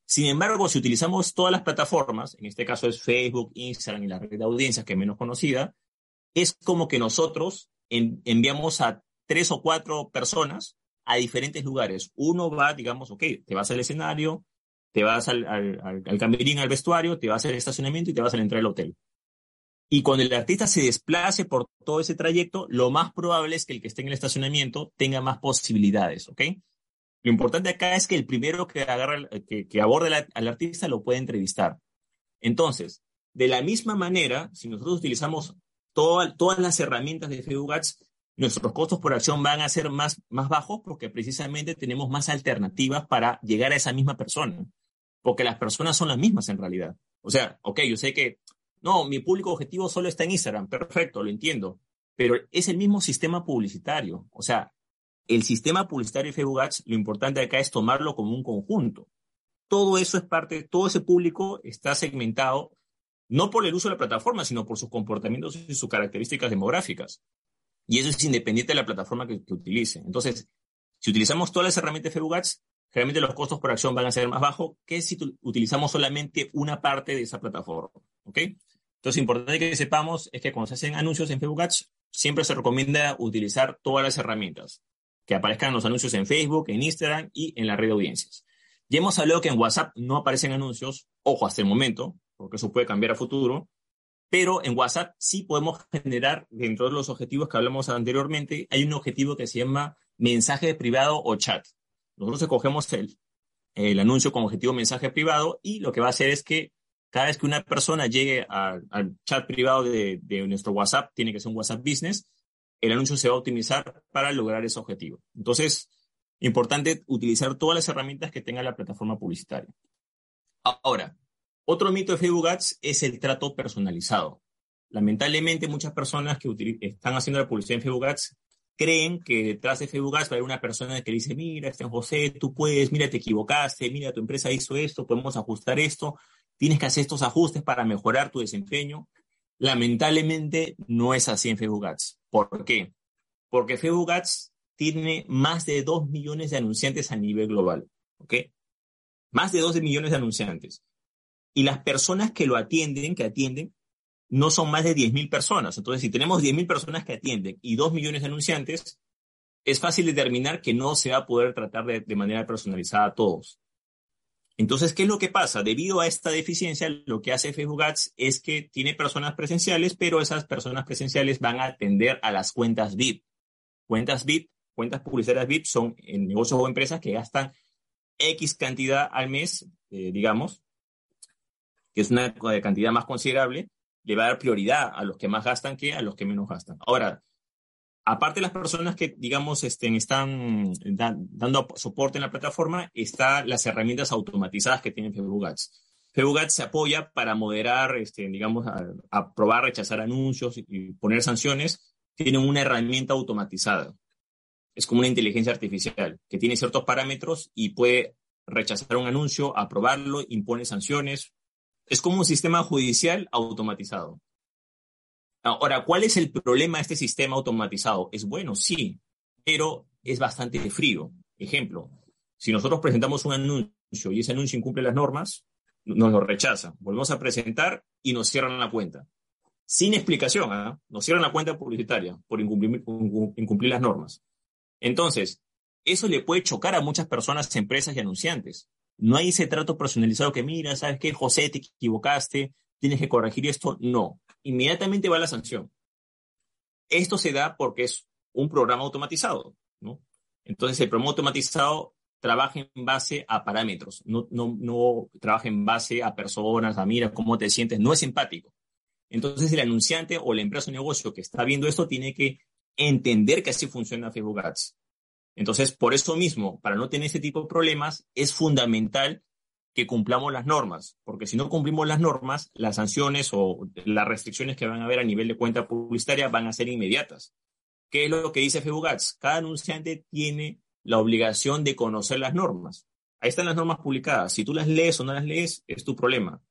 Sin embargo, si utilizamos todas las plataformas, en este caso es Facebook, Instagram y la red de audiencias que es menos conocida, es como que nosotros enviamos a tres o cuatro personas a diferentes lugares. Uno va, digamos, ok, te vas al escenario, te vas al, al, al camerín, al vestuario, te vas al estacionamiento y te vas a la entrada del hotel. Y cuando el artista se desplace por todo ese trayecto, lo más probable es que el que esté en el estacionamiento tenga más posibilidades, ¿ok? Lo importante acá es que el primero que, agarra, que, que aborde al artista lo puede entrevistar. Entonces, de la misma manera, si nosotros utilizamos todas las herramientas de Facebook nuestros costos por acción van a ser más, más bajos porque precisamente tenemos más alternativas para llegar a esa misma persona. Porque las personas son las mismas en realidad. O sea, ok, yo sé que, no, mi público objetivo solo está en Instagram, perfecto, lo entiendo. Pero es el mismo sistema publicitario. O sea, el sistema publicitario de Facebook Ads, lo importante acá es tomarlo como un conjunto. Todo eso es parte, todo ese público está segmentado no por el uso de la plataforma, sino por sus comportamientos y sus características demográficas. Y eso es independiente de la plataforma que, utilice. Entonces, si utilizamos todas las herramientas de Facebook Ads, realmente los costos por acción van a ser más bajos que si utilizamos solamente una parte de esa plataforma. ¿Ok? Entonces, importante que sepamos es que cuando se hacen anuncios en Facebook Ads, siempre se recomienda utilizar todas las herramientas que aparezcan los anuncios en Facebook, en Instagram y en la red de audiencias. Ya hemos hablado que en WhatsApp no aparecen anuncios, ojo, hasta el momento, porque eso puede cambiar a futuro, pero en WhatsApp sí podemos generar, dentro de los objetivos que hablamos anteriormente, hay un objetivo que se llama mensaje privado o chat. Nosotros escogemos el, el anuncio con objetivo mensaje privado y lo que va a hacer es que cada vez que una persona llegue al chat privado de, nuestro WhatsApp, tiene que ser un WhatsApp Business, el anuncio se va a optimizar para lograr ese objetivo. Entonces, importante utilizar todas las herramientas que tenga la plataforma publicitaria. Ahora, otro mito de Facebook Ads es el trato personalizado. Lamentablemente, muchas personas que están haciendo la publicidad en Facebook Ads creen que detrás de Facebook Ads va a haber una persona que dice, mira, Estén José, tú puedes, mira, te equivocaste, mira, tu empresa hizo esto, podemos ajustar esto, tienes que hacer estos ajustes para mejorar tu desempeño. Lamentablemente no es así en Facebook Ads. ¿Por qué? Porque Facebook Ads tiene más de 2 millones de anunciantes a nivel global. ¿Ok? Más de 12 millones de anunciantes. Y las personas que lo atienden, que atienden, no son más de 10.000 personas. Entonces, si tenemos 10.000 personas que atienden y 2 millones de anunciantes, es fácil determinar que no se va a poder tratar de, de manera personalizada a todos. Entonces, ¿qué es lo que pasa? Debido a esta deficiencia, lo que hace Facebook Ads es que tiene personas presenciales, pero esas personas presenciales van a atender a las cuentas VIP. Cuentas VIP, cuentas publicitarias VIP son en negocios o empresas que gastan X cantidad al mes, eh, digamos, que es una cantidad más considerable, le va a dar prioridad a los que más gastan que a los que menos gastan. Ahora, aparte de las personas que, digamos, estén, están dando soporte en la plataforma, están las herramientas automatizadas que tiene Facebook Ads. Facebook Ads se apoya para moderar, este, digamos, aprobar, rechazar anuncios y poner sanciones. Tienen una herramienta automatizada. Es como una inteligencia artificial que tiene ciertos parámetros y puede rechazar un anuncio, aprobarlo, impone sanciones. Es como un sistema judicial automatizado. Ahora, ¿cuál es el problema de este sistema automatizado? Es bueno, sí, pero es bastante frío. Ejemplo, si nosotros presentamos un anuncio y ese anuncio incumple las normas, nos lo rechaza. Volvemos a presentar y nos cierran la cuenta. Sin explicación, ¿ah? nos cierran la cuenta publicitaria por incumplir, incumplir las normas. Entonces, eso le puede chocar a muchas personas, empresas y anunciantes. No hay ese trato personalizado que, mira, ¿sabes qué? José, te equivocaste, tienes que corregir esto. No, inmediatamente va la sanción. Esto se da porque es un programa automatizado, ¿no? Entonces, el programa automatizado trabaja en base a parámetros, no, no, no trabaja en base a personas, a mira cómo te sientes, no es empático. Entonces, el anunciante o la empresa o negocio que está viendo esto tiene que entender que así funciona Facebook Ads. Entonces, por eso mismo, para no tener ese tipo de problemas, es fundamental que cumplamos las normas, porque si no cumplimos las normas, las sanciones o las restricciones que van a haber a nivel de cuenta publicitaria van a ser inmediatas. ¿Qué es lo que dice Ads? Cada anunciante tiene la obligación de conocer las normas. Ahí están las normas publicadas. Si tú las lees o no las lees, es tu problema.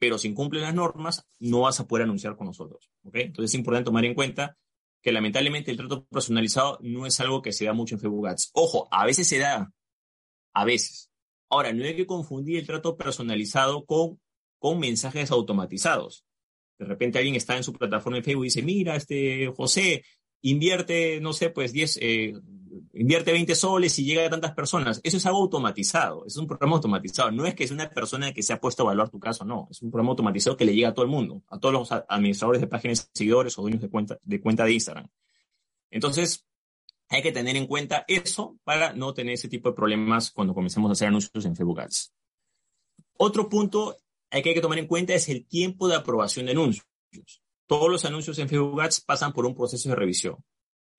Pero si incumples las normas, no vas a poder anunciar con nosotros. Entonces es importante tomar en cuenta que lamentablemente el trato personalizado no es algo que se da mucho en Ads. Ojo, a veces se da, a veces. Ahora, no hay que confundir el trato personalizado con, con mensajes automatizados. De repente alguien está en su plataforma de Facebook y dice, mira, este José, invierte, no sé, pues 10, eh, invierte 20 soles y llega a tantas personas. Eso es algo automatizado, es un programa automatizado. No es que es una persona que se ha puesto a evaluar tu caso, no. Es un programa automatizado que le llega a todo el mundo, a todos los administradores de páginas, seguidores o dueños de cuenta, de cuenta de Instagram. Entonces, hay que tener en cuenta eso para no tener ese tipo de problemas cuando comencemos a hacer anuncios en Facebook Ads. Otro punto que hay que tomar en cuenta es el tiempo de aprobación de anuncios. Todos los anuncios en Facebook Ads pasan por un proceso de revisión.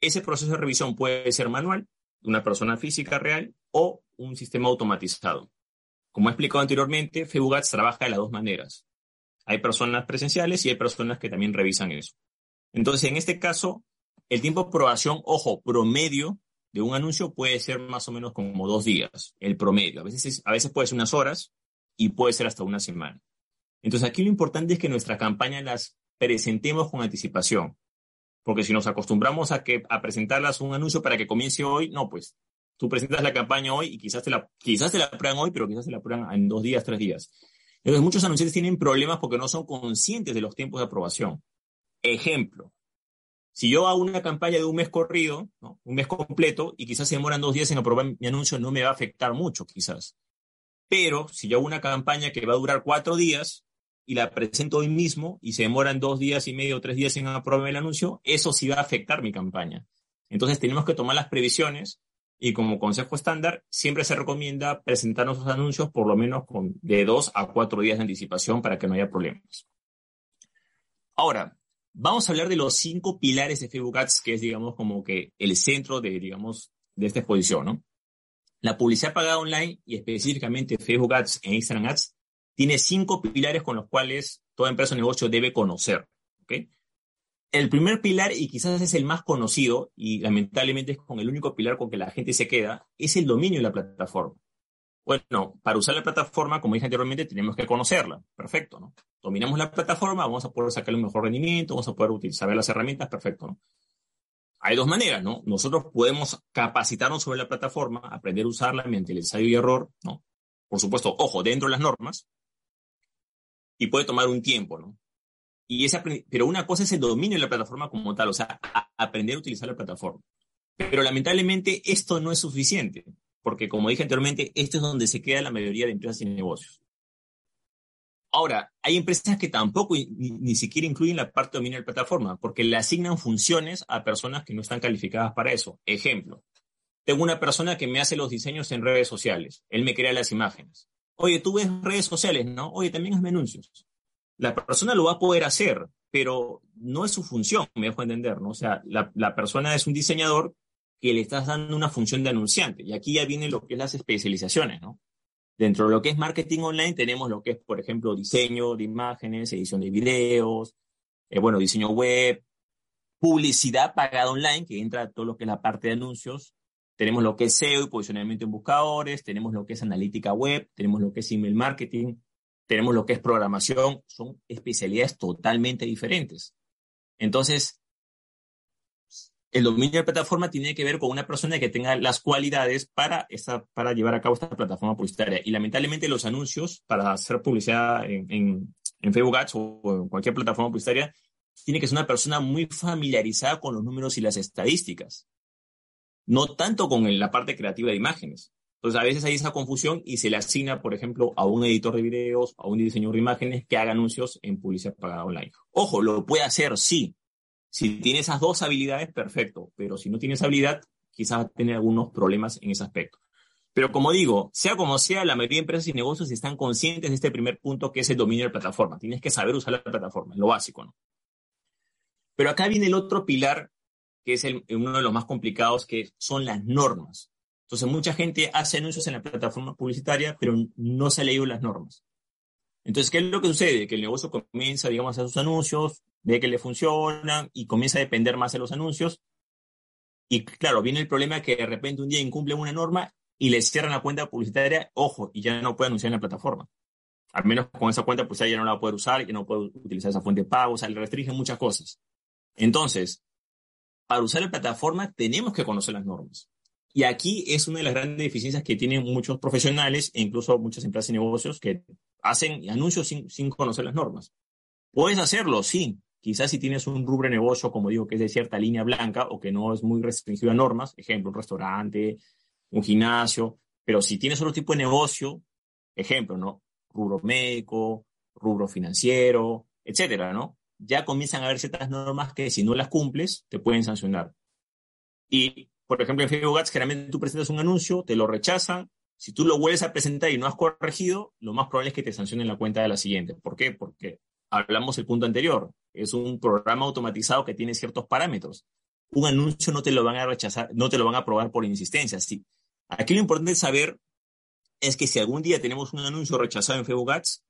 Ese proceso de revisión puede ser manual, una persona física real o un sistema automatizado. Como he explicado anteriormente, Facebook trabaja de las dos maneras. Hay personas presenciales y hay personas que también revisan eso. Entonces, en este caso, el tiempo de aprobación, ojo, promedio de un anuncio puede ser más o menos como dos días, el promedio. A veces, a veces puede ser unas horas y puede ser hasta una semana. Entonces, aquí lo importante es que nuestra campaña las presentemos con anticipación. Porque si nos acostumbramos a, que, a presentarlas un anuncio para que comience hoy, no, pues tú presentas la campaña hoy y quizás te la, quizás te la aprueban hoy, pero quizás te la aprueban en dos días, tres días. Entonces muchos anunciantes tienen problemas porque no son conscientes de los tiempos de aprobación. Ejemplo, si yo hago una campaña de un mes corrido, un mes completo, y quizás se demoran dos días en aprobar mi anuncio, no me va a afectar mucho, quizás. Pero si yo hago una campaña que va a durar cuatro días, y la presento hoy mismo y se demoran dos días y medio o tres días en aprobar el anuncio, eso sí va a afectar mi campaña. Entonces tenemos que tomar las previsiones y como consejo estándar siempre se recomienda presentar nuestros anuncios por lo menos con de dos a cuatro días de anticipación para que no haya problemas. Ahora, vamos a hablar de los cinco pilares de Facebook Ads, que es, digamos, como que el centro de, digamos, de esta exposición, ¿no? La publicidad pagada online y específicamente Facebook Ads e Instagram Ads tiene cinco pilares con los cuales toda empresa o negocio debe conocer. El primer pilar, y quizás es el más conocido, y lamentablemente es con el único pilar con que la gente se queda, es el dominio de la plataforma. Bueno, para usar la plataforma, como dije anteriormente, tenemos que conocerla. Perfecto, ¿no? Dominamos la plataforma, vamos a poder sacarle un mejor rendimiento, vamos a poder utilizar las herramientas, perfecto. Hay dos maneras, ¿no? Nosotros podemos capacitarnos sobre la plataforma, aprender a usarla mediante el ensayo y error, ¿no? Por supuesto, ojo, dentro de las normas, y puede tomar un tiempo, ¿no? Y ese, pero una cosa es el dominio de la plataforma como tal, o sea, aprender a utilizar la plataforma. Pero lamentablemente esto no es suficiente, porque como dije anteriormente, esto es donde se queda la mayoría de empresas y negocios. Ahora, hay empresas que tampoco ni, siquiera incluyen la parte de dominio de la plataforma, porque le asignan funciones a personas que no están calificadas para eso. Ejemplo, tengo una persona que me hace los diseños en redes sociales, él me crea las imágenes. Oye, tú ves redes sociales, ¿no? Oye, también hazme anuncios. La persona lo va a poder hacer, pero no es su función, me dejo entender, ¿no? O sea, la, la persona es un diseñador que le estás dando una función de anunciante. Y aquí ya viene lo que es las especializaciones, ¿no? Dentro de lo que es marketing online tenemos lo que es, por ejemplo, diseño de imágenes, edición de videos, eh, bueno, diseño web, publicidad pagada online, que entra todo lo que es la parte de anuncios, tenemos lo que es SEO y posicionamiento en buscadores, tenemos lo que es analítica web, tenemos lo que es email marketing, tenemos lo que es programación, son especialidades totalmente diferentes. Entonces, el dominio de la plataforma tiene que ver con una persona que tenga las cualidades para, esta, para llevar a cabo esta plataforma publicitaria. Y lamentablemente los anuncios para hacer publicidad en, en, en Facebook Ads o en cualquier plataforma publicitaria tiene que ser una persona muy familiarizada con los números y las estadísticas, no tanto con la parte creativa de imágenes. Entonces, a veces hay esa confusión y se le asigna, por ejemplo, a un editor de videos, a un diseñador de imágenes que haga anuncios en publicidad pagada online. Ojo, lo puede hacer, sí, si tiene esas dos habilidades, perfecto, pero si no tiene habilidad, quizás va a tener algunos problemas en ese aspecto. Pero como digo, sea como sea, la mayoría de empresas y negocios están conscientes de este primer punto que es el dominio de la plataforma. Tienes que saber usar la plataforma, lo básico, ¿no? Pero acá viene el otro pilar, que es uno de los más complicados, que son las normas. Entonces, mucha gente hace anuncios en la plataforma publicitaria, pero no se ha leído las normas. Entonces, ¿qué es lo que sucede? Que el negocio comienza, digamos, a hacer sus anuncios, ve que le funcionan y comienza a depender más de los anuncios. Y claro, viene el problema que de repente un día incumple una norma y le cierran la cuenta publicitaria, ojo, y ya no puede anunciar en la plataforma. Al menos con esa cuenta publicitaria ya no la va a poder usar, ya no puede utilizar esa fuente de pago, o sea, le restringen muchas cosas. Entonces, para usar la plataforma tenemos que conocer las normas. Y aquí es una de las grandes deficiencias que tienen muchos profesionales e incluso muchas empresas y negocios que hacen anuncios sin, sin conocer las normas. Puedes hacerlo, sí, Quizás si tienes un rubro de negocio, como digo, que es de cierta línea blanca o que no es muy restringido a normas, ejemplo, un restaurante, un gimnasio, pero si tienes otro tipo de negocio, ejemplo, ¿no? Rubro médico, rubro financiero, etcétera, ¿no? Ya comienzan a haber ciertas normas que si no las cumples, te pueden sancionar. Y, por ejemplo, en Facebook Ads, generalmente tú presentas un anuncio, te lo rechazan, si tú lo vuelves a presentar y no has corregido, lo más probable es que te sancionen la cuenta de la siguiente. ¿Por qué? Porque hablamos el punto anterior. Es un programa automatizado que tiene ciertos parámetros. Un anuncio no te lo van a rechazar, no te lo van a aprobar por insistencia. Sí. Aquí lo importante es saber es que si algún día tenemos un anuncio rechazado en Facebook Ads,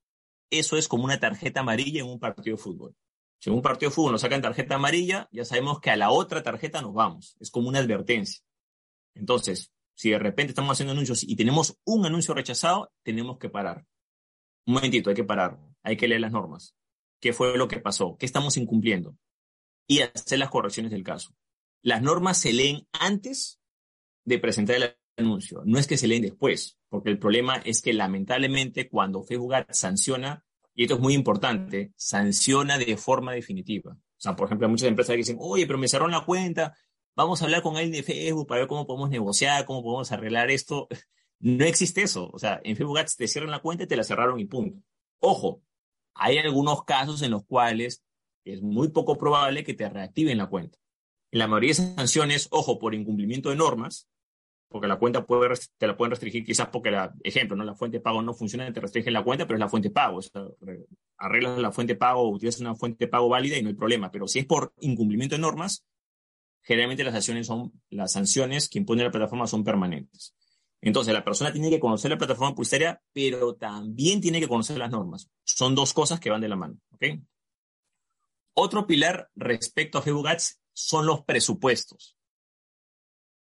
eso es como una tarjeta amarilla en un partido de fútbol. Si en un partido de fútbol nos sacan tarjeta amarilla, ya sabemos que a la otra tarjeta nos vamos. Es como una advertencia. Entonces, si de repente estamos haciendo anuncios y tenemos un anuncio rechazado, tenemos que parar. Un momentito, hay que parar. Hay que leer las normas qué fue lo que pasó, qué estamos incumpliendo y hacer las correcciones del caso. Las normas se leen antes de presentar el anuncio, no es que se leen después, porque el problema es que lamentablemente cuando Facebook sanciona, y esto es muy importante, sanciona de forma definitiva. O sea, por ejemplo, hay muchas empresas que dicen, oye, pero me cerraron la cuenta, vamos a hablar con alguien de Facebook para ver cómo podemos negociar, cómo podemos arreglar esto. [LAUGHS] No existe eso. O sea, en Facebook Ads te cierran la cuenta y te la cerraron y punto. Ojo, hay algunos casos en los cuales es muy poco probable que te reactiven la cuenta. En la mayoría de esas sanciones, ojo, por incumplimiento de normas, porque la cuenta puede, te la pueden restringir quizás porque, la, ejemplo, ¿no? la fuente de pago no funciona, te restringen la cuenta, pero es la fuente de pago. O sea, arreglas la fuente de pago, utilizas una fuente de pago válida y no hay problema. Pero si es por incumplimiento de normas, generalmente las sanciones son, las sanciones que impone la plataforma son permanentes. Entonces, la persona tiene que conocer la plataforma publicitaria, pero también tiene que conocer las normas. Son dos cosas que van de la mano. Otro pilar respecto a Facebook Ads son los presupuestos.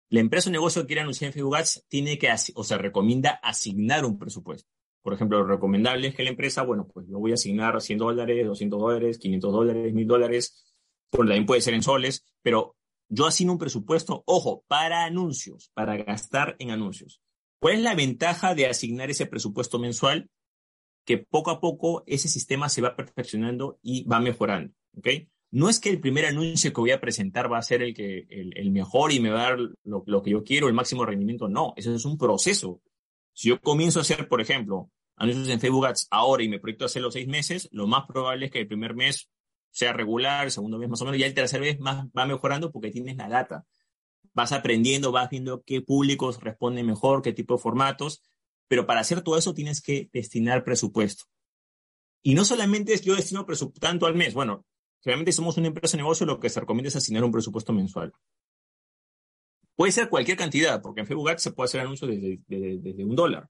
La empresa o negocio que quiere anunciar en Facebook Ads tiene que, o sea, recomienda asignar un presupuesto. Por ejemplo, lo recomendable es que la empresa, bueno, pues yo voy a asignar 100 dólares, 200 dólares, 500 dólares, 1000 dólares, por también puede ser en soles, pero yo asigno un presupuesto, ojo, para anuncios, para gastar en anuncios. ¿Cuál es la ventaja de asignar ese presupuesto mensual? Que poco a poco ese sistema se va perfeccionando y va mejorando. ¿ok? No es que el primer anuncio que voy a presentar va a ser el, que, el, mejor y me va a dar lo, que yo quiero, el máximo rendimiento. No, eso es un proceso. Si yo comienzo a hacer, por ejemplo, anuncios en Facebook Ads ahora y me proyecto hacer los seis meses, lo más probable es que el primer mes sea regular, el segundo mes más o menos, y el tercer mes más va mejorando porque tienes la data vas aprendiendo, vas viendo qué públicos responden mejor, qué tipo de formatos, pero para hacer todo eso tienes que destinar presupuesto. Y no solamente es yo destino presupuesto tanto al mes, bueno, realmente somos una empresa de negocio, lo que se recomienda es asignar un presupuesto mensual. Puede ser cualquier cantidad, porque en Facebook Ads se puede hacer anuncios desde, un dólar,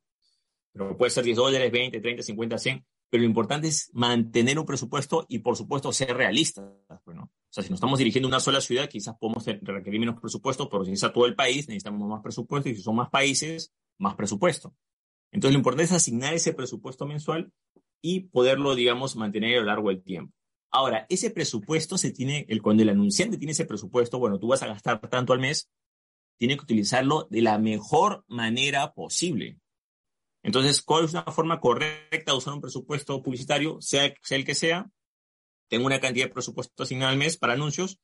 pero puede ser 10 dólares, 20, 30, 50, 100, pero lo importante es mantener un presupuesto y, por supuesto, ser realistas. Bueno, o sea, si nos estamos dirigiendo a una sola ciudad, quizás podemos requerir menos presupuesto, pero si es a todo el país, necesitamos más presupuesto y si son más países, más presupuesto. Entonces, lo importante es asignar ese presupuesto mensual y poderlo, digamos, mantener a lo largo del tiempo. Ahora, ese presupuesto se tiene, el, cuando el anunciante tiene ese presupuesto, bueno, tú vas a gastar tanto al mes, tiene que utilizarlo de la mejor manera posible. Entonces, ¿cuál es una forma correcta de usar un presupuesto publicitario, sea, sea el que sea? Tengo una cantidad de presupuesto asignado al mes para anuncios.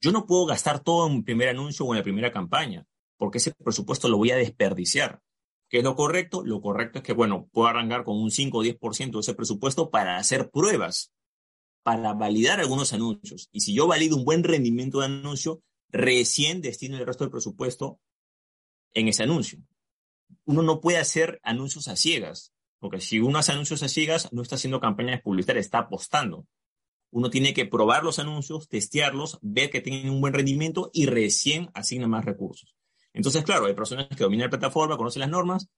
Yo no puedo gastar todo en un primer anuncio o en la primera campaña, porque ese presupuesto lo voy a desperdiciar. ¿Qué es lo correcto? Lo correcto es que, bueno, puedo arrancar con un 5 o 10% de ese presupuesto para hacer pruebas, para validar algunos anuncios. Y si yo valido un buen rendimiento de anuncio, recién destino el resto del presupuesto en ese anuncio. Uno no puede hacer anuncios a ciegas, porque si uno hace anuncios a ciegas, no está haciendo campañas publicitarias, está apostando. Uno tiene que probar los anuncios, testearlos, ver que tienen un buen rendimiento y recién asigna más recursos. Entonces, claro, hay personas que dominan la plataforma, conocen las normas,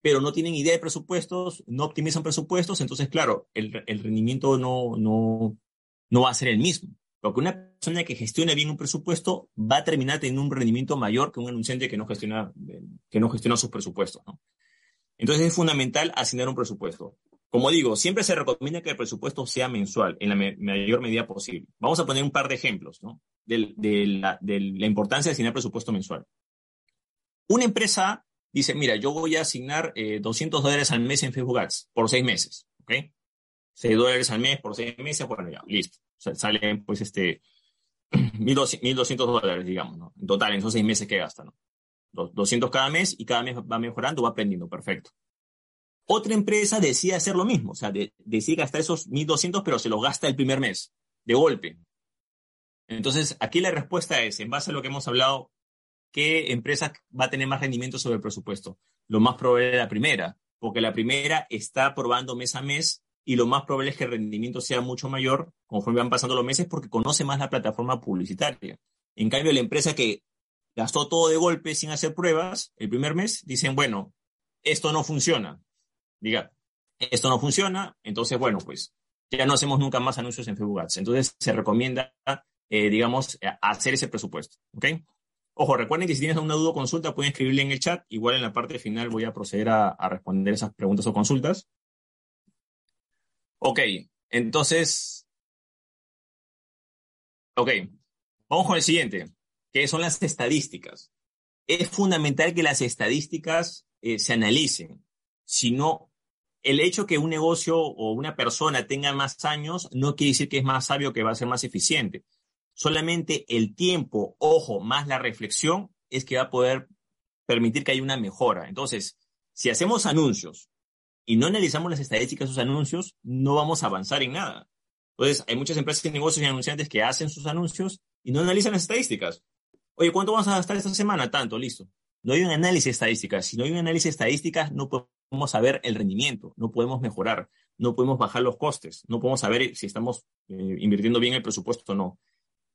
pero no tienen idea de presupuestos, no optimizan presupuestos, entonces, claro, el, rendimiento no, no, no va a ser el mismo. Porque una persona que gestiona bien un presupuesto va a terminar teniendo un rendimiento mayor que un anunciante que no gestiona, que no gestiona sus presupuestos. Entonces es fundamental asignar un presupuesto. Como digo, siempre se recomienda que el presupuesto sea mensual, en la mayor medida posible. Vamos a poner un par de ejemplos ¿no? de, la, importancia de asignar presupuesto mensual. Una empresa dice, mira, yo voy a asignar eh, 200 dólares al mes en Facebook Ads por seis meses. ¿ok? 6 dólares al mes por seis meses, bueno, ya, listo salen pues este [CLEARS THROAT] 1.200 dólares, digamos, ¿no? En total, en esos seis meses que gasta, ¿no? 200 cada mes y cada mes va mejorando, va aprendiendo, perfecto. Otra empresa decide hacer lo mismo, o sea, de, decide gastar esos 1.200, pero se los gasta el primer mes, de golpe. Entonces, aquí la respuesta es, en base a lo que hemos hablado, ¿qué empresa va a tener más rendimiento sobre el presupuesto? Lo más probable es la primera, porque la primera está probando mes a mes y lo más probable es que el rendimiento sea mucho mayor conforme van pasando los meses porque conoce más la plataforma publicitaria. En cambio, la empresa que gastó todo de golpe sin hacer pruebas el primer mes, dicen, bueno, esto no funciona. Diga, esto no funciona, entonces, bueno, pues ya no hacemos nunca más anuncios en Facebook Ads. Entonces, se recomienda, eh, digamos, hacer ese presupuesto. ¿Ok? Ojo, recuerden que si tienes una duda o consulta, pueden escribirle en el chat. Igual en la parte final voy a proceder a, a responder esas preguntas o consultas. Ok, entonces. Ok, vamos con el siguiente, que son las estadísticas. Es fundamental que las estadísticas eh, se analicen. Si no, el hecho que un negocio o una persona tenga más años no quiere decir que es más sabio, que va a ser más eficiente. Solamente el tiempo, ojo, más la reflexión es que va a poder permitir que haya una mejora. Entonces, si hacemos anuncios y no analizamos las estadísticas de sus anuncios, no vamos a avanzar en nada. Entonces, hay muchas empresas y negocios y anunciantes que hacen sus anuncios y no analizan las estadísticas. Oye, ¿cuánto vamos a gastar esta semana? Tanto, listo. No hay un análisis de estadísticas. Si no hay un análisis de estadísticas, no podemos saber el rendimiento, no podemos mejorar, no podemos bajar los costes, no podemos saber si estamos eh, invirtiendo bien el presupuesto o no.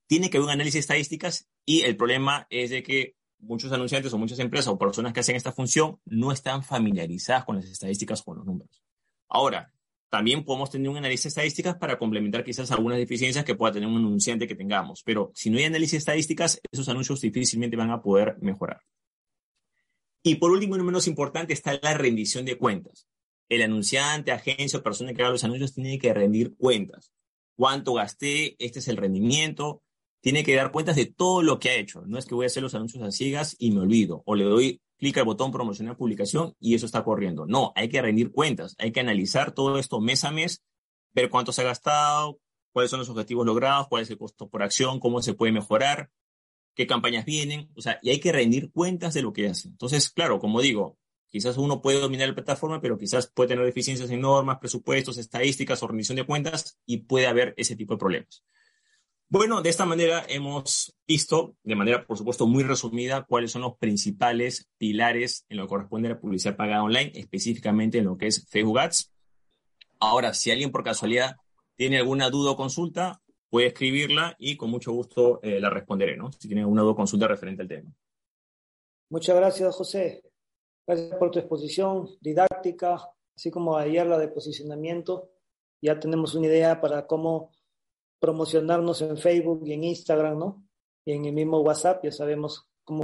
Tiene que haber un análisis de estadísticas y el problema es de que muchos anunciantes o muchas empresas o personas que hacen esta función no están familiarizadas con las estadísticas o con los números. Ahora, también podemos tener un análisis de estadísticas para complementar quizás algunas deficiencias que pueda tener un anunciante que tengamos, pero si no hay análisis de estadísticas, esos anuncios difícilmente van a poder mejorar. Y por último, y no menos importante, está la rendición de cuentas. El anunciante, agencia o persona que haga los anuncios tiene que rendir cuentas. ¿Cuánto gasté? Este es el rendimiento tiene que dar cuentas de todo lo que ha hecho. No es que voy a hacer los anuncios a ciegas y me olvido, o le doy clic al botón promocionar publicación y eso está corriendo. No, hay que rendir cuentas, hay que analizar todo esto mes a mes, ver cuánto se ha gastado, cuáles son los objetivos logrados, cuál es el costo por acción, cómo se puede mejorar, qué campañas vienen, o sea, y hay que rendir cuentas de lo que hace. Entonces, claro, como digo, quizás uno puede dominar la plataforma, pero quizás puede tener deficiencias en normas, presupuestos, estadísticas o rendición de cuentas y puede haber ese tipo de problemas. Bueno, de esta manera hemos visto, de manera por supuesto muy resumida, cuáles son los principales pilares en lo que corresponde a la publicidad pagada online, específicamente en lo que es Facebook Ads. Ahora, si alguien por casualidad tiene alguna duda o consulta, puede escribirla y con mucho gusto eh, la responderé, ¿no? Si tiene alguna duda o consulta referente al tema. Muchas gracias, José. Gracias por tu exposición didáctica, así como ayer la de posicionamiento. Ya tenemos una idea para cómo promocionarnos en Facebook y en Instagram, ¿no? Y en el mismo WhatsApp ya sabemos